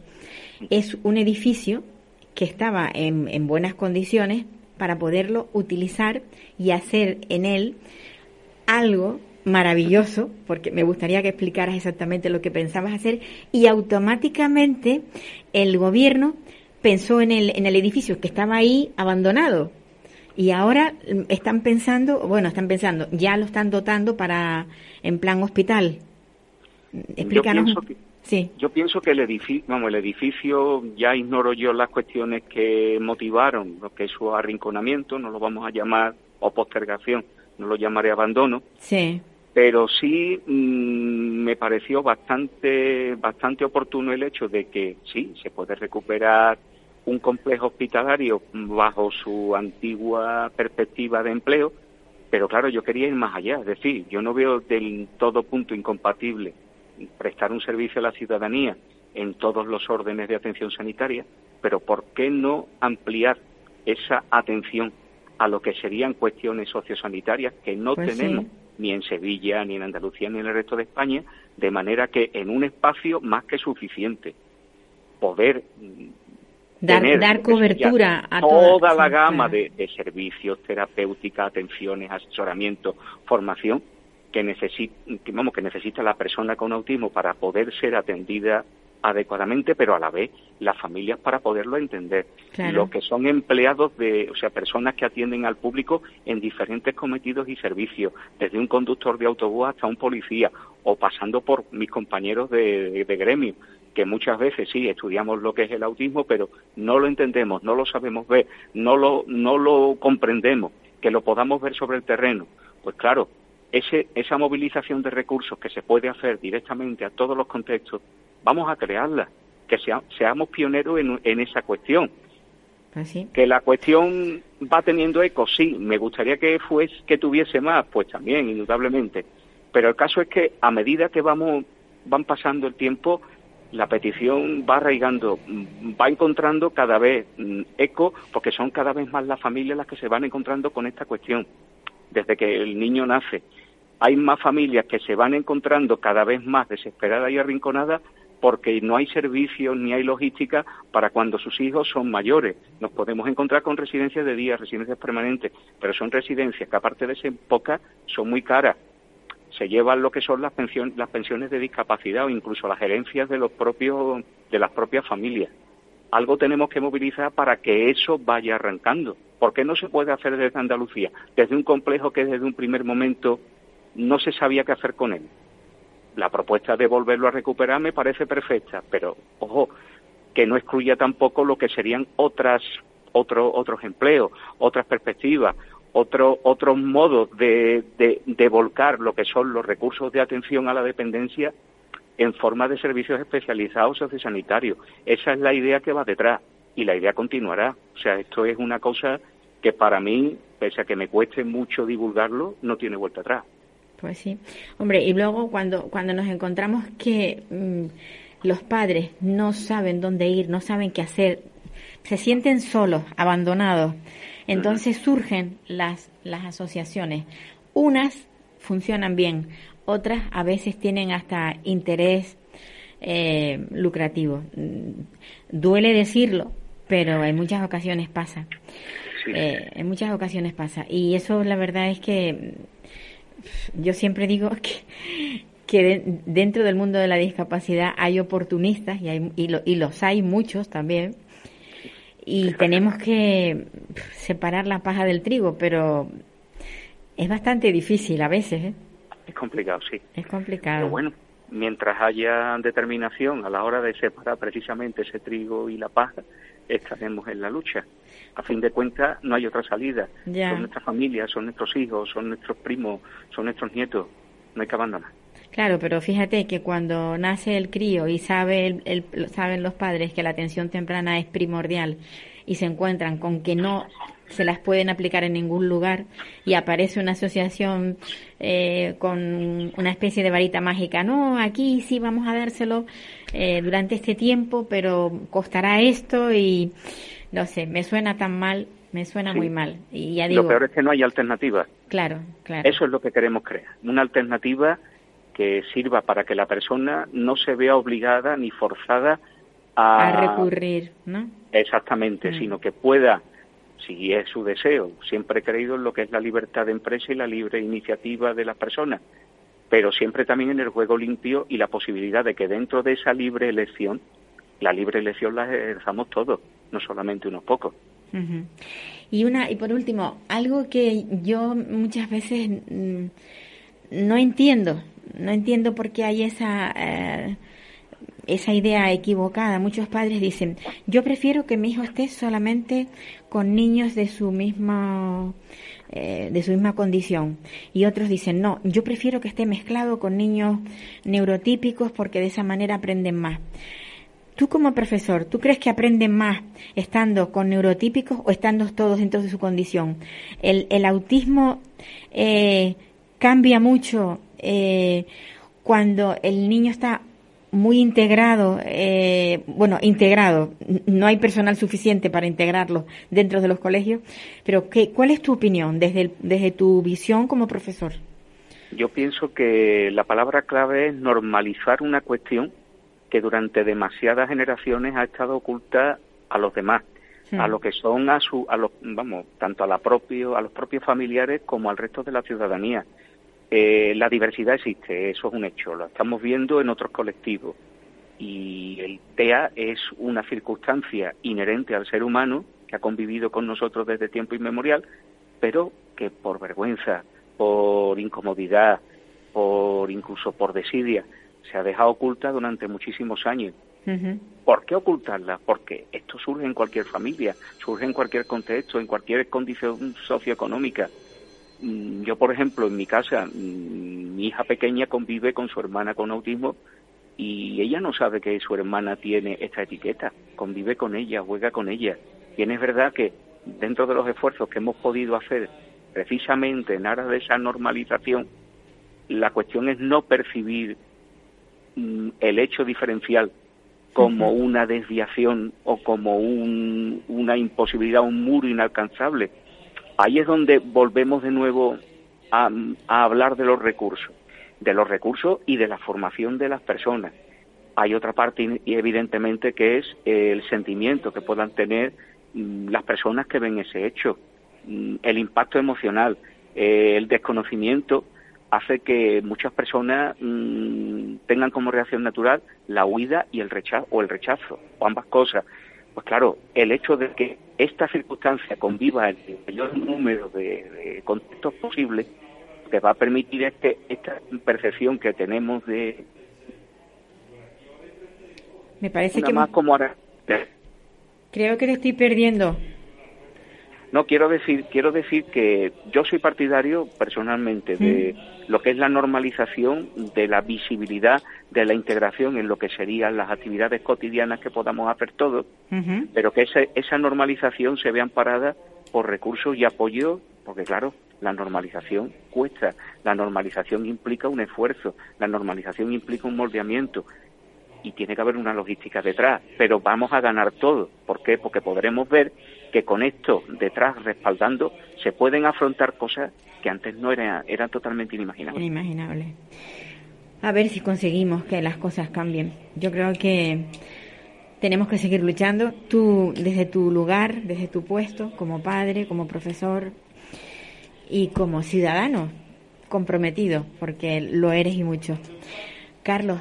es un edificio que estaba en, en buenas condiciones para poderlo utilizar y hacer en él algo maravilloso, porque me gustaría que explicaras exactamente lo que pensabas hacer, y automáticamente el gobierno pensó en el, en el edificio que estaba ahí abandonado. Y ahora están pensando, bueno, están pensando, ya lo están dotando para en plan hospital. Explícanos. Yo pienso que, sí. yo pienso que el edificio, vamos, el edificio, ya ignoro yo las cuestiones que motivaron lo que es su arrinconamiento, no lo vamos a llamar o postergación, no lo llamaré abandono. Sí pero sí mm, me pareció bastante bastante oportuno el hecho de que sí se puede recuperar un complejo hospitalario bajo su antigua perspectiva de empleo, pero claro, yo quería ir más allá, es decir, yo no veo del todo punto incompatible prestar un servicio a la ciudadanía en todos los órdenes de atención sanitaria, pero ¿por qué no ampliar esa atención a lo que serían cuestiones sociosanitarias que no pues tenemos? ni en Sevilla, ni en Andalucía, ni en el resto de España, de manera que en un espacio más que suficiente poder dar, dar cobertura a toda, la gama de, servicios, terapéutica, atenciones, asesoramiento, formación que, necesita, vamos, que necesita la persona con autismo para poder ser atendida adecuadamente, pero a la vez las familias para poderlo entender. Lo que son empleados de, o sea, personas que atienden al público en diferentes cometidos y servicios, desde un conductor de autobús hasta un policía, o pasando por mis compañeros de, gremio, que muchas veces sí estudiamos lo que es el autismo, pero no lo entendemos, no lo sabemos ver, no lo, no lo comprendemos, que lo podamos ver sobre el terreno. Pues claro, ese, esa movilización de recursos que se puede hacer directamente a todos los contextos vamos a crearla, que seamos pioneros en, esa cuestión. Pues que la cuestión va teniendo eco, sí. Me gustaría que fuese, que tuviese más, pues también, indudablemente. Pero el caso es que a medida que vamos, van pasando el tiempo, la petición va arraigando, va encontrando cada vez mm, eco, porque son cada vez más las familias las que se van encontrando con esta cuestión, desde que el niño nace. Hay más familias que se van encontrando cada vez más desesperadas y arrinconadas porque no hay servicios ni hay logística para cuando sus hijos son mayores. Nos podemos encontrar con residencias de día, residencias permanentes, pero son residencias que aparte de ser pocas, son muy caras se llevan lo que son las pensiones, las pensiones de discapacidad o incluso las gerencias de los propios de las propias familias. Algo tenemos que movilizar para que eso vaya arrancando. ¿Por qué no se puede hacer desde Andalucía? Desde un complejo que desde un primer momento no se sabía qué hacer con él. La propuesta de volverlo a recuperar me parece perfecta, pero ojo, que no excluya tampoco lo que serían otras otro, otros empleos, otras perspectivas, otro, otros modos de, de, volcar lo que son los recursos de atención a la dependencia en forma de servicios especializados sociosanitarios. Esa es la idea que va detrás y la idea continuará. O sea, esto es una cosa que para mí, pese a que me cueste mucho divulgarlo, no tiene vuelta atrás. Pues sí. Hombre, y luego cuando, cuando nos encontramos que mm, los padres no saben dónde ir, no saben qué hacer, se sienten solos, abandonados, entonces surgen las, las asociaciones. Unas funcionan bien, otras a veces tienen hasta interés eh, lucrativo. Duele decirlo, pero en muchas ocasiones pasa. Eh, en muchas ocasiones pasa. Y eso la verdad es que yo siempre digo <laughs> que, que dentro del mundo de la discapacidad hay oportunistas y, hay, y, y los hay muchos también y tenemos que separar la paja del trigo, pero es bastante difícil a veces. ¿eh? Es complicado, sí. Es complicado. Pero bueno, mientras haya determinación a la hora de separar precisamente ese trigo y la paja, estaremos en la lucha. A fin de cuentas, no hay otra salida. Son nuestras familias, son nuestros hijos, son nuestros primos, son nuestros nietos. No hay que abandonar. Claro, pero fíjate que cuando nace el crío y sabe el, saben los padres que la atención temprana es primordial y se encuentran con que no se las pueden aplicar en ningún lugar y aparece una asociación eh, con una especie de varita mágica. No, aquí sí vamos a dárselo eh, durante este tiempo, pero costará esto y no sé, me suena tan mal, me suena muy mal. Y ya digo, lo peor es que no hay alternativa. Claro, claro. Eso es lo que queremos crear, una alternativa que sirva para que la persona no se vea obligada ni forzada a, a recurrir, ¿no? Exactamente, mm. sino que pueda, si es su deseo, siempre he creído en lo que es la libertad de empresa y la libre iniciativa de las personas, pero siempre también en el juego limpio y la posibilidad de que dentro de esa libre elección, la libre elección la ejerzamos todos, no solamente unos pocos. Y una y por último, algo que yo muchas veces mm, no entiendo, no entiendo por qué hay esa, eh, esa idea equivocada. Muchos padres dicen, yo prefiero que mi hijo esté solamente con niños de su misma eh, de su misma condición. Y otros dicen, no, yo prefiero que esté mezclado con niños neurotípicos porque de esa manera aprenden más. Tú como profesor, ¿tú crees que aprenden más estando con neurotípicos o estando todos dentro de su condición? El, el autismo eh, cambia mucho eh, cuando el niño está muy integrado, eh, bueno, integrado, no hay personal suficiente para integrarlo dentro de los colegios, pero ¿qué, ¿cuál es tu opinión desde, desde tu visión como profesor? Yo pienso que la palabra clave es normalizar una cuestión que durante demasiadas generaciones ha estado oculta a los demás, a lo que son a su, a los, vamos, tanto a la propio, a los propios familiares como al resto de la ciudadanía. Eh, la diversidad existe, eso es un hecho, lo estamos viendo en otros colectivos. Y el TEA es una circunstancia inherente al ser humano que ha convivido con nosotros desde tiempo inmemorial, pero que por vergüenza, por incomodidad, por incluso por desidia, se ha dejado oculta durante muchísimos años. ¿Por qué ocultarla? Porque esto surge en cualquier familia, surge en cualquier contexto, en cualquier condición socioeconómica. Mm, yo, por ejemplo, en mi casa, mm, mi hija pequeña convive con su hermana con autismo y ella no sabe que su hermana tiene esta etiqueta, convive con ella, juega con ella. Y es verdad que dentro de los esfuerzos que hemos podido hacer precisamente en aras de esa normalización, la cuestión es no percibir mm, el hecho diferencial como una desviación o como una imposibilidad, un muro inalcanzable. Ahí es donde volvemos de nuevo a, hablar de los recursos, de los recursos y de la formación de las personas. Hay otra parte, evidentemente, que es el sentimiento que puedan tener mm, las personas que ven ese hecho, mm, el impacto emocional, eh, el desconocimiento hace que muchas personas mm, tengan como reacción natural la huida y el rechazo o el rechazo o ambas cosas. Pues claro, el hecho de que esta circunstancia conviva en el mayor número de, contextos posibles te va a permitir este, esta percepción que tenemos de me parece que más como ahora. Creo que le estoy perdiendo no, quiero decir, quiero decir que yo soy partidario personalmente de lo que es la normalización de la visibilidad de la integración en lo que serían las actividades cotidianas que podamos hacer todos, pero que esa normalización se vea amparada por recursos y apoyo, porque claro, la normalización cuesta, la normalización implica un esfuerzo, la normalización implica un moldeamiento, y tiene que haber una logística detrás, pero vamos a ganar todo. ¿Por qué? Porque podremos ver que con esto detrás respaldando se pueden afrontar cosas que antes no eran, eran totalmente inimaginables. Inimaginable. A ver si conseguimos que las cosas cambien. Yo creo que tenemos que seguir luchando. Tú, desde tu lugar, desde tu puesto, como padre, como profesor y como ciudadano comprometido, porque lo eres y mucho. Carlos,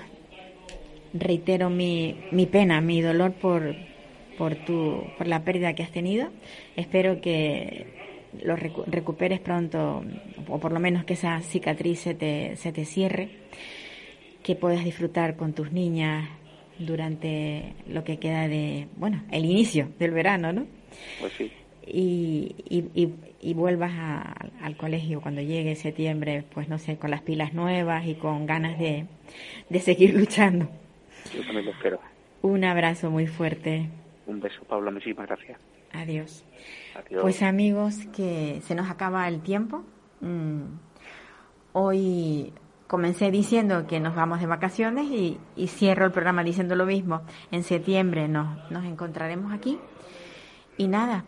reitero mi, mi pena, mi dolor por, por, tu, por la pérdida que has tenido. Espero que lo recuperes pronto, o por lo menos que esa cicatriz se te, se te cierre, que puedas disfrutar con tus niñas durante lo que queda de, bueno, el inicio del verano, ¿no? Pues sí. Y, y, y, vuelvas al colegio cuando llegue septiembre, pues no sé, con las pilas nuevas y con ganas de, de seguir <laughs> luchando. Yo también lo espero. Un abrazo muy fuerte. Un beso, Pablo. Muchísimas gracias. Adiós. Pues amigos, que se nos acaba el tiempo. Mm. Hoy comencé diciendo que nos vamos de vacaciones y, cierro el programa diciendo lo mismo. En septiembre nos, nos encontraremos aquí. Y nada,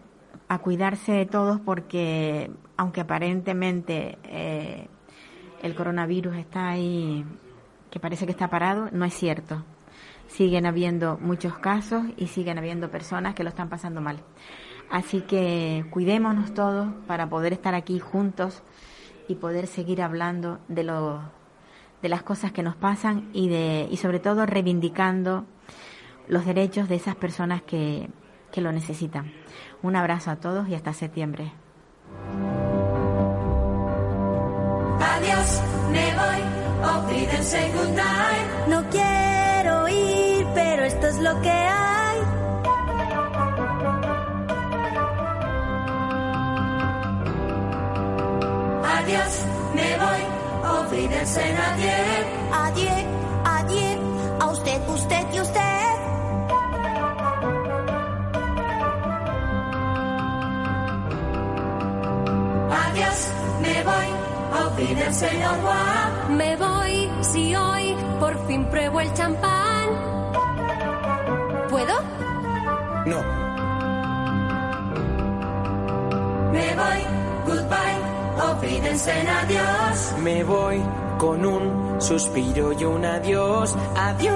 a cuidarse de todos porque aunque aparentemente eh, el coronavirus está ahí, que parece que está parado, no es cierto siguen habiendo muchos casos y siguen habiendo personas que lo están pasando mal. Así que cuidémonos todos para poder estar aquí juntos y poder seguir hablando de de las cosas que nos pasan y de y sobre todo reivindicando los derechos de esas personas que, que lo necesitan. Un abrazo a todos y hasta septiembre. Adiós, voy, No quiero pero esto es lo que hay. Adiós, me voy, olvídense nadie. Adiós, adiós, a usted, usted y usted. Adiós, me voy, olvídense no Me voy, si hoy por fin pruebo el champán. ¿Puedo? No. Me voy, goodbye, olvídense en adiós. Me voy con un suspiro y un adiós. Adiós.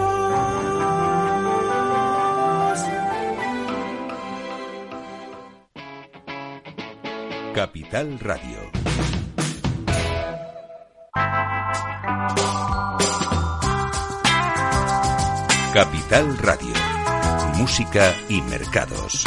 Capital Radio. Capital Radio música y mercados.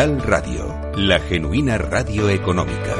Radio, la genuina radio económica.